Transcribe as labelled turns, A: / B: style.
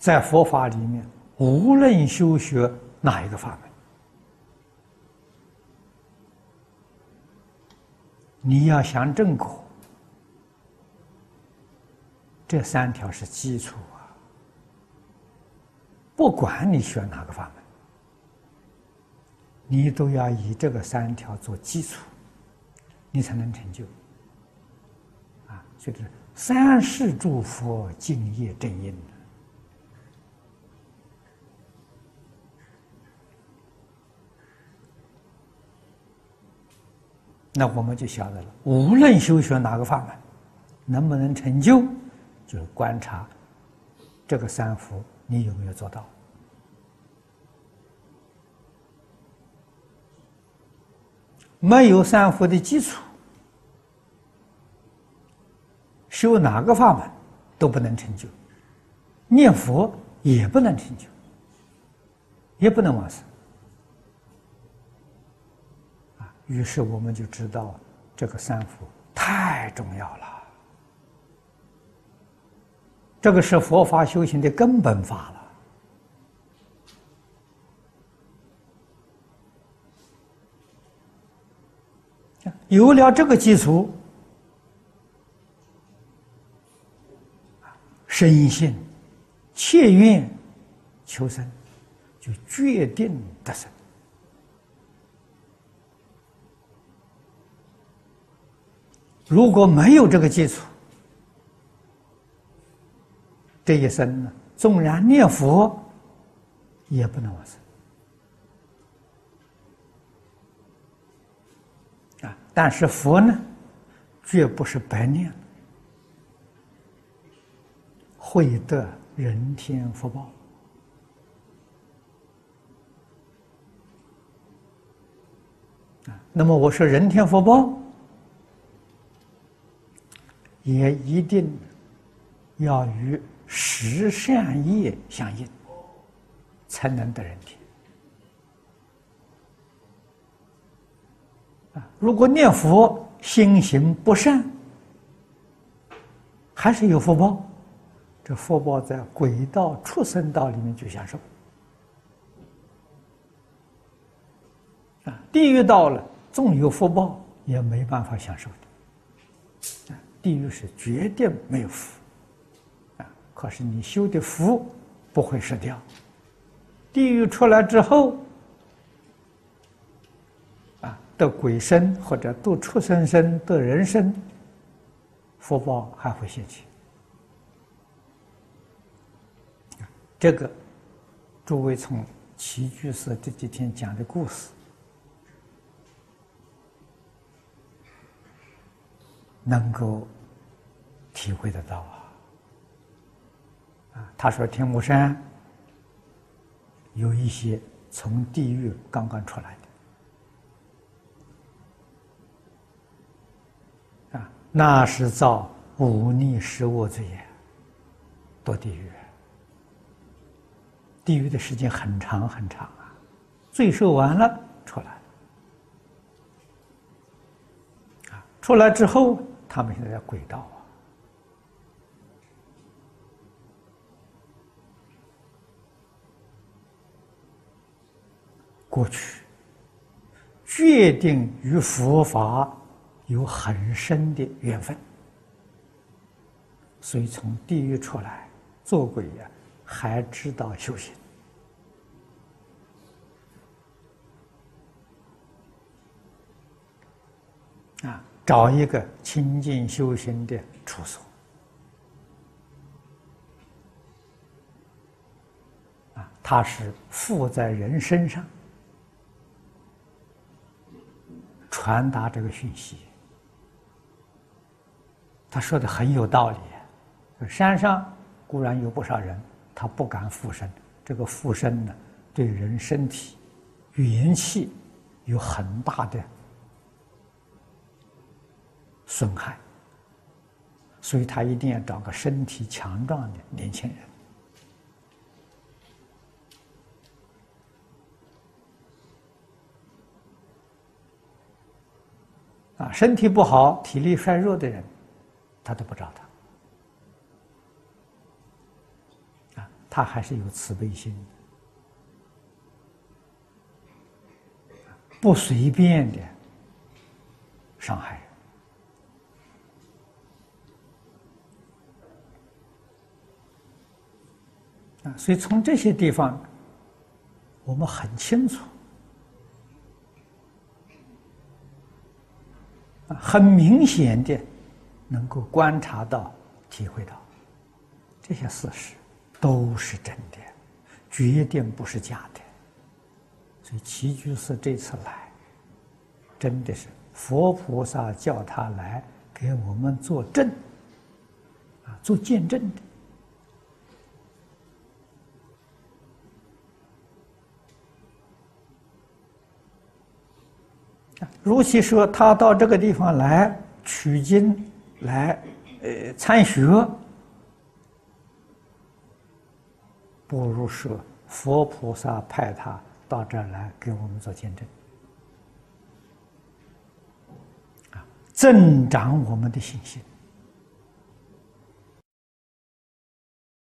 A: 在佛法里面，无论修学哪一个法门，你要想正果，这三条是基础啊。不管你学哪个法门，你都要以这个三条做基础，你才能成就。啊，就是三世诸佛敬业正因。那我们就晓得了，无论修学哪个法门，能不能成就，就是观察这个三福你有没有做到。没有三福的基础，修哪个法门都不能成就，念佛也不能成就，也不能往生。于是我们就知道，这个三福太重要了。这个是佛法修行的根本法了。有了这个基础，深信、切愿求生，就决定得生。如果没有这个基础，这一生呢，纵然念佛，也不能往生啊。但是佛呢，绝不是白念，会得人天福报啊。那么我说人天福报。也一定要与十善业相应，才能得人天。啊，如果念佛心行不善，还是有福报，这福报在鬼道、畜生道里面去享受。啊，地狱到了，纵有福报，也没办法享受的。地狱是绝对没有福，啊！可是你修的福不会失掉。地狱出来之后，啊，得鬼身或者得畜生身、得人身，福报还会现起。这个诸位从齐居士这几天讲的故事。能够体会得到啊！啊，他说天目山有一些从地狱刚刚出来的啊，那是造忤逆食物罪业，堕地狱。地狱的时间很长很长啊，罪受完了出来啊，出来之后。他们现在在轨道啊，过去决定与佛法有很深的缘分，所以从地狱出来做鬼呀，还知道修行啊。找一个清净修行的处所啊，他是附在人身上传达这个讯息。他说的很有道理。山上固然有不少人，他不敢附身。这个附身呢，对人身体元气有很大的。损害，所以他一定要找个身体强壮的年轻人。啊，身体不好、体力衰弱的人，他都不找他。啊，他还是有慈悲心不随便的伤害人啊。所以从这些地方，我们很清楚。很明显的，能够观察到、体会到，这些事实都是真的，绝对不是假的。所以齐居士这次来，真的是佛菩萨叫他来给我们作证，啊，做见证的。如其说，他到这个地方来取经，来呃参学，不如说佛菩萨派他到这儿来给我们做见证，啊，增长我们的信心。